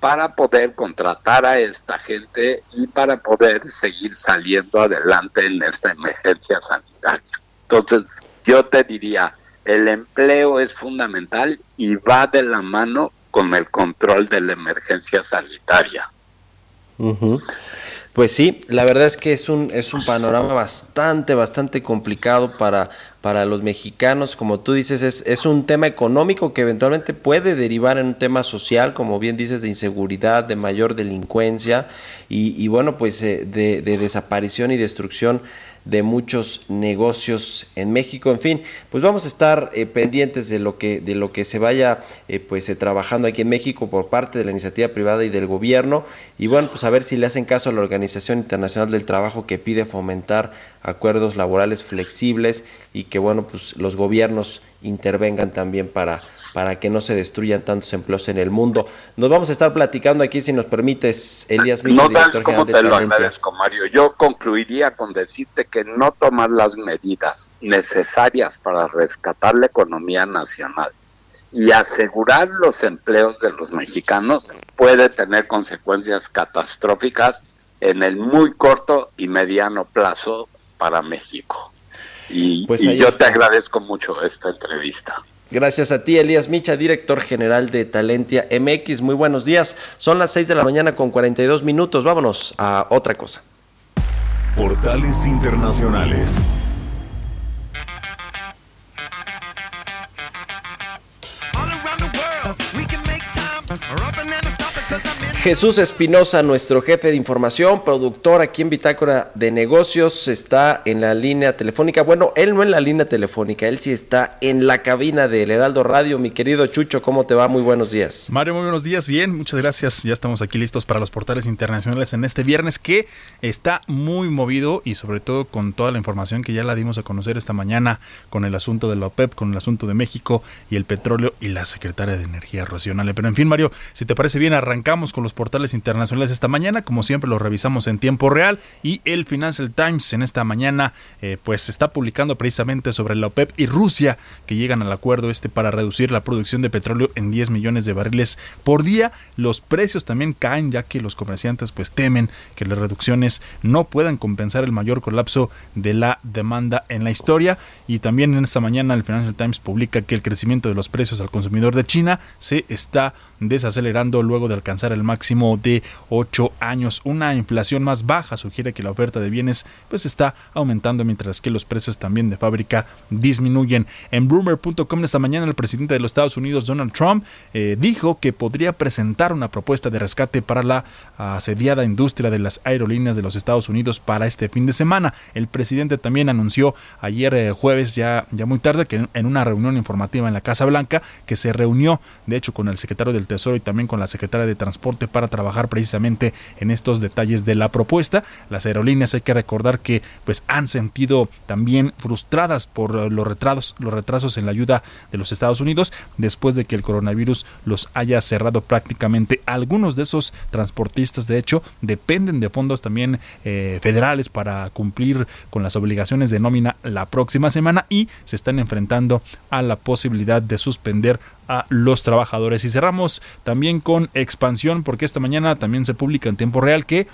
para poder contratar a esta gente y para poder seguir saliendo adelante en esta emergencia sanitaria. Entonces, yo te diría, el empleo es fundamental y va de la mano con el control de la emergencia sanitaria. Ujú. Pues sí, la verdad es que es un, es un panorama bastante, bastante complicado para, para los mexicanos. Como tú dices, es, es un tema económico que eventualmente puede derivar en un tema social, como bien dices, de inseguridad, de mayor delincuencia y, y bueno, pues eh, de, de desaparición y destrucción de muchos negocios en México. En fin, pues vamos a estar eh, pendientes de lo que de lo que se vaya eh, pues eh, trabajando aquí en México por parte de la iniciativa privada y del gobierno y bueno, pues a ver si le hacen caso a la Organización Internacional del Trabajo que pide fomentar acuerdos laborales flexibles y que bueno, pues los gobiernos intervengan también para para que no se destruyan tantos empleos en el mundo. Nos vamos a estar platicando aquí, si nos permites, Elías Milla, No director general de te lo agradezco, Mario. Yo concluiría con decirte que no tomar las medidas necesarias para rescatar la economía nacional y asegurar los empleos de los mexicanos puede tener consecuencias catastróficas en el muy corto y mediano plazo para México. Y, Pues y yo está. te agradezco mucho esta entrevista. Gracias a ti, Elías Micha, director general de Talentia MX. Muy buenos días. Son las 6 de la mañana con 42 minutos. Vámonos a otra cosa. Portales Internacionales. Jesús Espinosa, nuestro jefe de información, productor aquí en Bitácora de Negocios, está en la línea telefónica. Bueno, él no en la línea telefónica, él sí está en la cabina del Heraldo Radio. Mi querido Chucho, ¿cómo te va? Muy buenos días. Mario, muy buenos días. Bien, muchas gracias. Ya estamos aquí listos para los portales internacionales en este viernes que está muy movido y sobre todo con toda la información que ya la dimos a conocer esta mañana con el asunto de la OPEP, con el asunto de México y el petróleo y la secretaria de Energía Racional. Pero en fin, Mario, si te parece bien, arrancamos con los portales internacionales esta mañana. Como siempre, los revisamos en tiempo real y el Financial Times en esta mañana eh, pues está publicando precisamente sobre la OPEP y Rusia que llegan al acuerdo este para reducir la producción de petróleo en 10 millones de barriles por día. Los precios también caen ya que los comerciantes pues temen que las reducciones no puedan compensar el mayor colapso de la demanda en la historia y también en esta mañana el Financial Times publica que el crecimiento de los precios al consumidor de China se está desacelerando luego de alcanzar el máximo de 8 años. Una inflación más baja sugiere que la oferta de bienes pues está aumentando mientras que los precios también de fábrica disminuyen. En Bloomer.com esta mañana el presidente de los Estados Unidos Donald Trump eh, dijo que podría presentar una propuesta de rescate para la asediada industria de las aerolíneas de los Estados Unidos para este fin de semana. El presidente también anunció ayer eh, jueves ya, ya muy tarde que en, en una reunión informativa en la Casa Blanca que se reunió de hecho con el secretario del Tesoro y también con la secretaria de Transporte para trabajar precisamente en estos detalles de la propuesta. Las aerolíneas hay que recordar que pues han sentido también frustradas por los retrasos, los retrasos en la ayuda de los Estados Unidos después de que el coronavirus los haya cerrado prácticamente. Algunos de esos transportistas de hecho dependen de fondos también eh, federales para cumplir con las obligaciones de nómina la próxima semana y se están enfrentando a la posibilidad de suspender a los trabajadores. Y cerramos también con expansión porque esta mañana también se publica en tiempo real que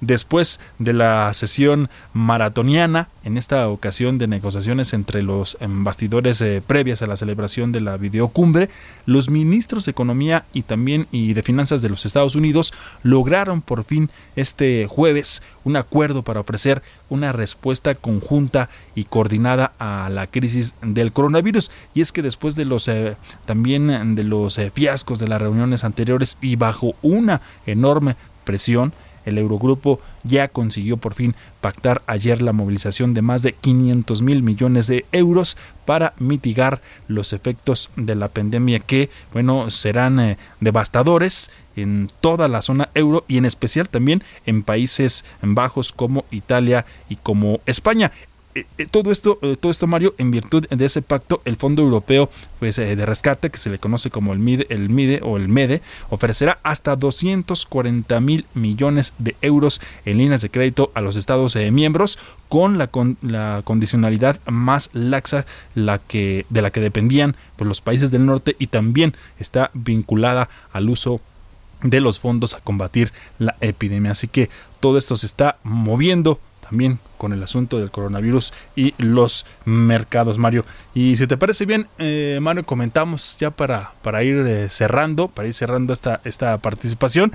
después de la sesión maratoniana, en esta ocasión de negociaciones entre los em, bastidores eh, previas a la celebración de la videocumbre, los ministros de Economía y también y de Finanzas de los Estados Unidos lograron por fin este jueves un acuerdo para ofrecer una respuesta conjunta y coordinada a la crisis del coronavirus. Y es que después de los eh, también de los eh, fiascos de las reuniones anteriores y bajo una enorme presión, el Eurogrupo ya consiguió por fin pactar ayer la movilización de más de 500 mil millones de euros para mitigar los efectos de la pandemia que, bueno, serán eh, devastadores en toda la zona euro y en especial también en países bajos como Italia y como España. Eh, eh, todo esto, eh, todo esto, Mario, en virtud de ese pacto, el Fondo Europeo pues, de Rescate, que se le conoce como el MIDE, el MIDE o el MEDE, ofrecerá hasta 240 mil millones de euros en líneas de crédito a los Estados miembros, con la, con la condicionalidad más laxa la que, de la que dependían pues, los países del norte y también está vinculada al uso de los fondos a combatir la epidemia. Así que todo esto se está moviendo también con el asunto del coronavirus y los mercados, Mario. Y si te parece bien, eh, Mario, comentamos ya para, para ir eh, cerrando, para ir cerrando esta, esta participación.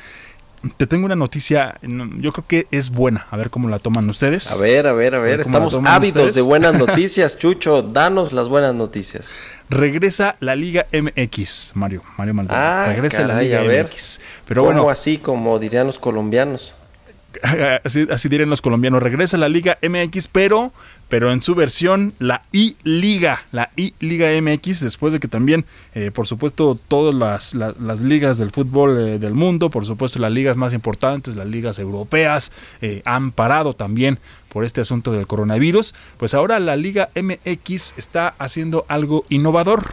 Te tengo una noticia, no, yo creo que es buena, a ver cómo la toman ustedes. A ver, a ver, a ver, estamos ávidos ustedes. de buenas noticias, Chucho, danos las buenas noticias. Regresa la Liga MX, Mario, Mario Maldonado. Ah, Regresa la Liga a ver. MX. Pero ¿Cómo bueno, así, como dirían los colombianos? así, así los colombianos, regresa la Liga MX, pero, pero en su versión, la I-Liga, la I-Liga MX, después de que también, eh, por supuesto, todas las, la- las ligas del fútbol eh, del mundo, por supuesto, las ligas más importantes, las ligas europeas, eh, han parado también por este asunto del coronavirus, pues ahora la Liga MX está haciendo algo innovador.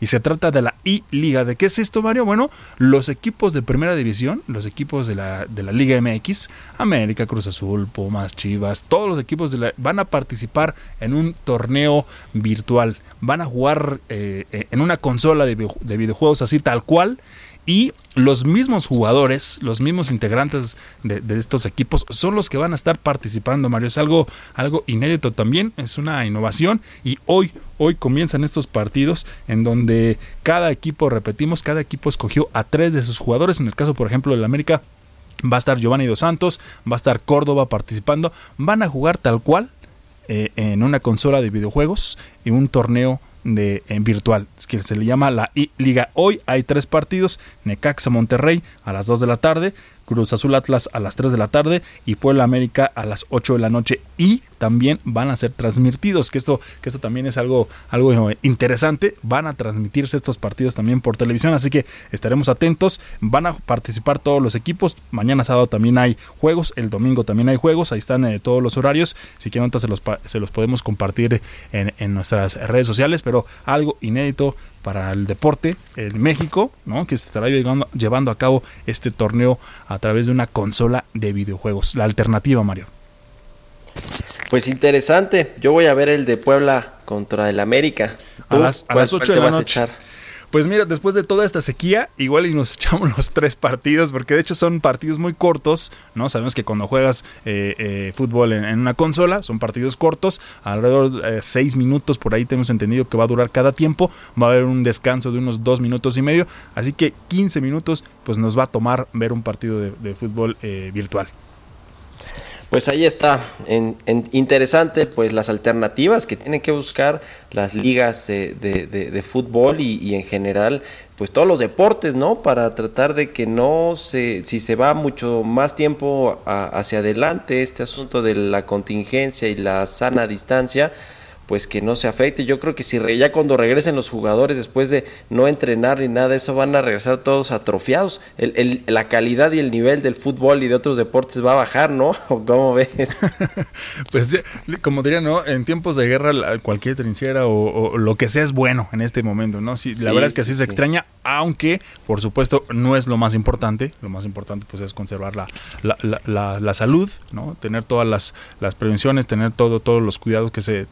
Y se trata de la I-Liga. ¿De qué es esto, Mario? Bueno, los equipos de primera división, los equipos de la, de la Liga MX, América, Cruz Azul, Pumas, Chivas, todos los equipos de la, van a participar en un torneo virtual. Van a jugar eh, eh, en una consola de, de videojuegos así tal cual. Y los mismos jugadores, los mismos integrantes de, estos equipos son los que van a estar participando, Mario. Es algo, algo inédito también, es una innovación. Y hoy, hoy comienzan estos partidos en donde cada equipo, repetimos, cada equipo escogió a tres de sus jugadores. En el caso, por ejemplo, del América, va a estar Giovanni Dos Santos, va a estar Córdoba participando. Van a jugar tal cual eh, en una consola de videojuegos y un torneo de en virtual, que se le llama la I Liga. Hoy hay tres partidos, Necaxa Monterrey a las 2 de la tarde, Cruz Azul Atlas a las 3 de la tarde y Puebla América a las 8 de la noche. Y también van a ser transmitidos, que esto que esto también es algo algo eh, interesante, van a transmitirse estos partidos también por televisión, así que estaremos atentos, van a participar todos los equipos, mañana sábado también hay juegos, el domingo también hay juegos, ahí están eh, todos los horarios, si quieren se los, se los podemos compartir en, en nuestras redes sociales, pero algo inédito para el deporte en México, ¿no? que se estará llevando, llevando a cabo este torneo a través de una consola de videojuegos. La alternativa, Mario. Pues interesante, yo voy a ver el de Puebla contra el América. A ¿Tú las, a las cuál 8 te de la noche. Pues mira, después de toda esta sequía, igual y nos echamos los tres partidos, porque de hecho son partidos muy cortos, ¿no? Sabemos que cuando juegas eh, eh, fútbol en, en una consola, son partidos cortos, alrededor de eh, seis minutos, por ahí tenemos entendido que va a durar cada tiempo, va a haber un descanso de unos dos minutos y medio, así que 15 minutos, pues nos va a tomar ver un partido de, de fútbol eh, virtual. Pues ahí está, en, en- interesante pues las alternativas que tienen que buscar las ligas de, fútbol y, y en general pues todos los deportes, ¿no? Para tratar de que no se, si se va mucho más tiempo a- hacia adelante este asunto de la contingencia y la sana distancia, pues que no se afecte. Yo creo que si re- ya cuando regresen los jugadores después de no entrenar ni nada de eso van a regresar todos atrofiados. El, el- la calidad y el nivel del fútbol y de otros deportes va a bajar, ¿no? ¿O ¿Cómo ves? Pues como diría, ¿no? En tiempos de guerra, cualquier trinchera o, o lo que sea es bueno en este momento, ¿no? Sí, la verdad es que sí, así se sí. extraña, aunque, por supuesto, no es lo más importante. Lo más importante, pues, es conservar la, la, la- la- la salud, ¿no? Tener todas las, las prevenciones, tener todo, todos los cuidados que se.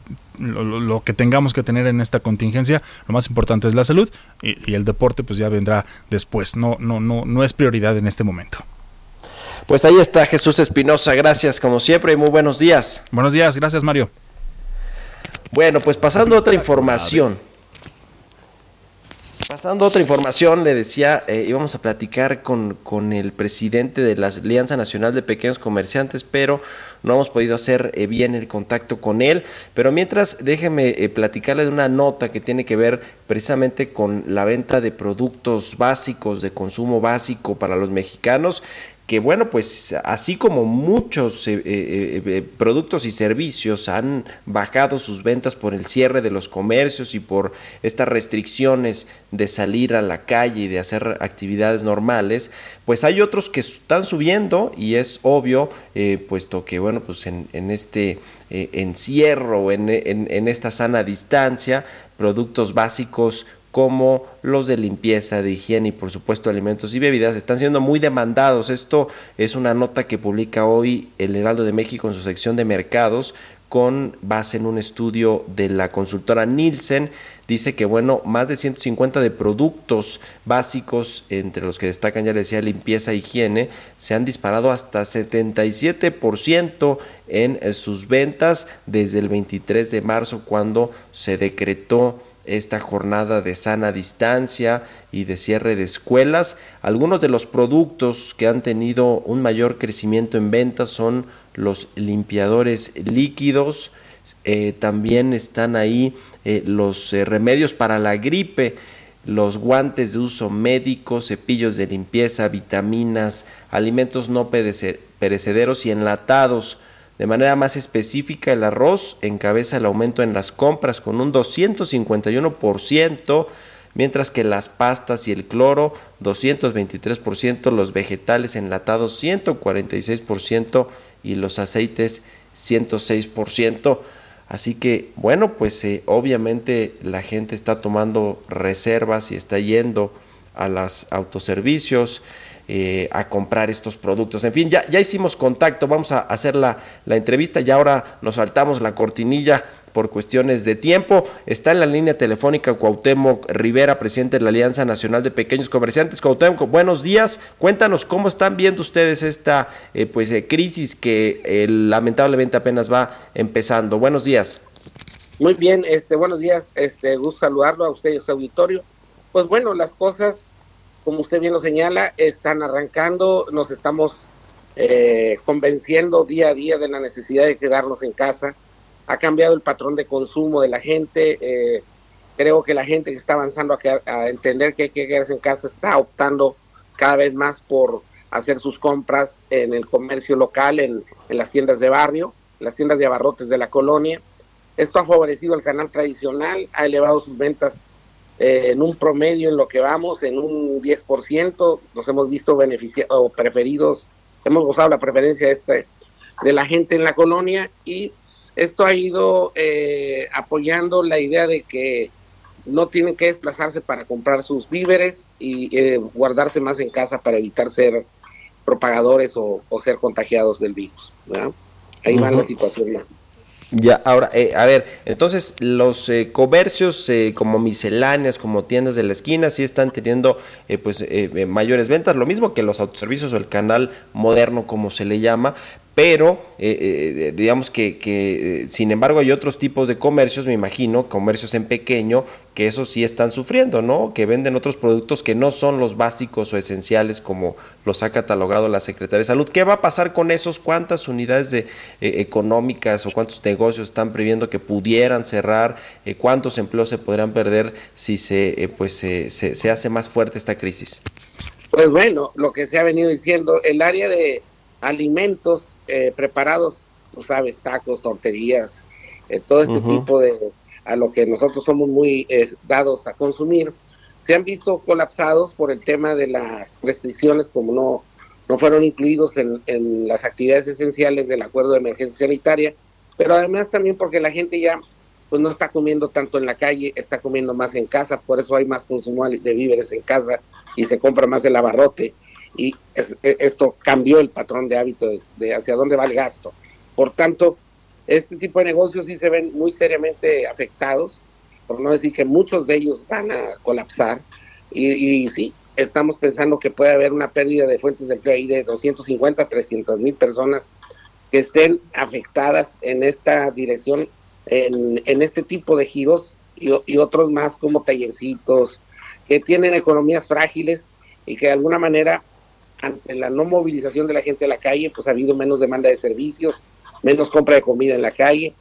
Lo, que tengamos que tener en esta contingencia. Lo más importante es la salud y, y el deporte, pues, ya vendrá después. No, no, no, no es prioridad en este momento. Pues ahí está Jesús Espinosa, gracias como siempre y muy buenos días. Buenos días, gracias Mario. Bueno, pues pasando a otra información. Pasando a otra información, le decía, eh, íbamos a platicar con, con, el presidente de la Alianza Nacional de Pequeños Comerciantes, pero no hemos podido hacer eh, bien el contacto con él. Pero mientras, déjeme eh, platicarle de una nota que tiene que ver precisamente con la venta de productos básicos, de consumo básico para los mexicanos que bueno, pues así como muchos eh, eh, eh, productos y servicios han bajado sus ventas por el cierre de los comercios y por estas restricciones de salir a la calle y de hacer actividades normales, pues hay otros que están subiendo y es obvio, puesto que bueno, pues en, este encierro, en, en, en esta sana distancia, productos básicos como los de limpieza, de higiene y por supuesto alimentos y bebidas están siendo muy demandados. Esto es una nota que publica hoy el Heraldo de México en su sección de mercados con base en un estudio de la consultora Nielsen. Dice que, bueno, más de 150 de productos básicos, entre los que destacan, ya le decía, limpieza e higiene, se han disparado hasta 77% en sus ventas desde el 23 de marzo, cuando se decretó esta jornada de sana distancia y de cierre de escuelas. Algunos de los productos que han tenido un mayor crecimiento en ventas son los limpiadores líquidos, eh, también están ahí eh, los eh, remedios para la gripe, los guantes de uso médico, cepillos de limpieza, vitaminas, alimentos no perecederos y enlatados. De manera más específica, el arroz encabeza el aumento en las compras con un 251%, mientras que las pastas y el cloro 223%, los vegetales enlatados 146% y los aceites 106%. Así que, bueno, pues eh, obviamente la gente está tomando reservas y está yendo a los autoservicios. Eh, a comprar estos productos. En fin, ya, ya hicimos contacto, vamos a hacer la, la entrevista y ahora nos saltamos la cortinilla por cuestiones de tiempo. Está en la línea telefónica Cuauhtémoc Rivera, presidente de la Alianza Nacional de Pequeños Comerciantes. Cuauhtémoc, buenos días. Cuéntanos cómo están viendo ustedes esta eh, pues eh, crisis que eh, lamentablemente apenas va empezando. Buenos días. Muy bien, este buenos días. Este gusto saludarlo a usted y a su auditorio. Pues bueno, las cosas como usted bien lo señala, están arrancando, nos estamos eh, convenciendo día a día de la necesidad de quedarnos en casa. Ha cambiado el patrón de consumo de la gente. Eh, creo que la gente que está avanzando a, entender que hay que quedarse en casa está optando cada vez más por hacer sus compras en el comercio local, en, en las tiendas de barrio, las tiendas de abarrotes de la colonia. Esto ha favorecido al canal tradicional, ha elevado sus ventas eh, en un promedio en lo que vamos, en un 10%, nos hemos visto beneficiados o preferidos, hemos gozado la preferencia de, este, de la gente en la colonia y esto ha ido eh, apoyando la idea de que no tienen que desplazarse para comprar sus víveres y eh, guardarse más en casa para evitar ser propagadores o, o ser contagiados del virus. ¿verdad? Ahí uh -huh. va la situación. Ya, ahora, eh, a ver, entonces los eh, comercios eh, como misceláneas, como tiendas de la esquina, sí están teniendo eh, pues eh, mayores ventas, lo mismo que los autoservicios o el canal moderno, como se le llama, pero eh, eh, digamos que, sin embargo hay otros tipos de comercios, me imagino, comercios en pequeño, que eso sí están sufriendo, ¿no? Que venden otros productos que no son los básicos o esenciales como los ha catalogado la Secretaría de Salud. ¿Qué va a pasar con esos? ¿Cuántas unidades de, eh, económicas o cuántos negocios están previendo que pudieran cerrar? ¿Cuántos empleos se podrán perder si se, pues, se, se hace más fuerte esta crisis? Pues bueno, lo que se ha venido diciendo, el área de alimentos eh, preparados, tú sabes, tacos, torterías, eh, todo este uh -huh. tipo de, a lo que nosotros somos muy eh, dados a consumir, se han visto colapsados por el tema de las restricciones, como no, no fueron incluidos en, en las actividades esenciales del acuerdo de emergencia sanitaria, pero además también porque la gente ya pues no está comiendo tanto en la calle, está comiendo más en casa, por eso hay más consumo de víveres en casa y se compra más el abarrote y es, esto cambió el patrón de hábito de, hacia dónde va el gasto. Por tanto, este tipo de negocios sí se ven muy seriamente afectados, por no decir que muchos de ellos van a colapsar. Y, y sí, estamos pensando que puede haber una pérdida de fuentes de empleo ahí de 250 a 300 mil personas que estén afectadas en esta dirección, en, en este tipo de giros y, y otros más como tallercitos, que tienen economías frágiles y que de alguna manera, ante la no movilización de la gente a la calle, pues ha habido menos demanda de servicios, menos compra de comida en la calle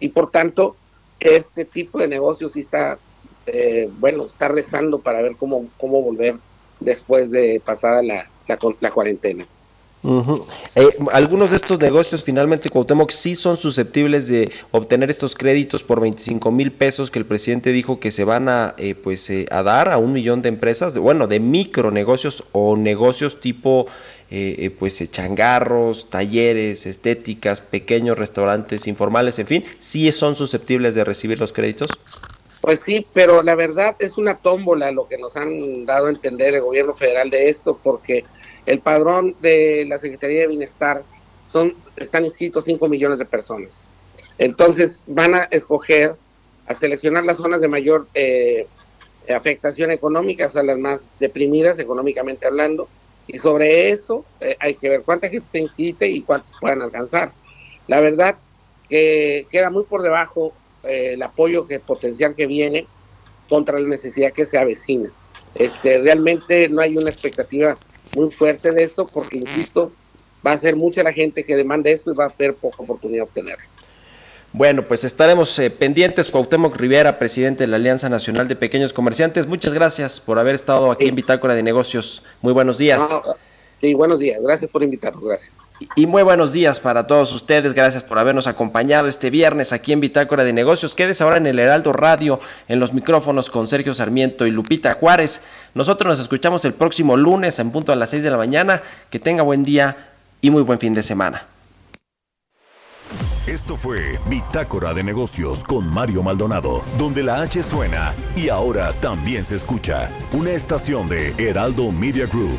y por tanto este tipo de negocios sí está, eh, bueno, está rezando para ver cómo, cómo volver después de pasada la, la, la cuarentena. Eh, algunos de estos negocios finalmente Cuauhtémoc sí son susceptibles de obtener estos créditos por 25 mil pesos que el presidente dijo que se van a eh, pues eh, a dar a un millón de empresas, de, bueno, de micronegocios o negocios tipo eh, eh, pues changarros, talleres, estéticas, pequeños restaurantes informales, en fin, sí son susceptibles de recibir los créditos. Pues sí, pero la verdad es una tómbola lo que nos han dado a entender el gobierno federal de esto, porque el padrón de la Secretaría de Bienestar son están inscritos 5 millones de personas. Entonces van a escoger, a seleccionar las zonas de mayor eh, afectación económica, o sea, las más deprimidas económicamente hablando, y sobre eso eh, hay que ver cuánta gente se inscrite y cuántos puedan alcanzar. La verdad que queda muy por debajo eh, el apoyo que potencial que viene contra la necesidad que se avecina. Este, realmente no hay una expectativa muy fuerte de esto porque, insisto, va a ser mucha la gente que demanda esto y va a haber poca oportunidad de obtenerlo. Bueno, pues estaremos eh, pendientes. Cuauhtémoc Rivera, presidente de la Alianza Nacional de Pequeños Comerciantes, muchas gracias por haber estado aquí en Bitácora de Negocios. Muy buenos días. No, sí, buenos días. Gracias por invitarnos. Gracias. Y muy buenos días para todos ustedes. Gracias por habernos acompañado este viernes aquí en Bitácora de Negocios. Quédese ahora en el Heraldo Radio, en los micrófonos con Sergio Sarmiento y Lupita Juárez. Nosotros nos escuchamos el próximo lunes en punto a las 6 de la mañana. Que tenga buen día y muy buen fin de semana. Esto fue Bitácora de Negocios con Mario Maldonado, donde la H suena y ahora también se escucha. Una estación de Heraldo Media Group.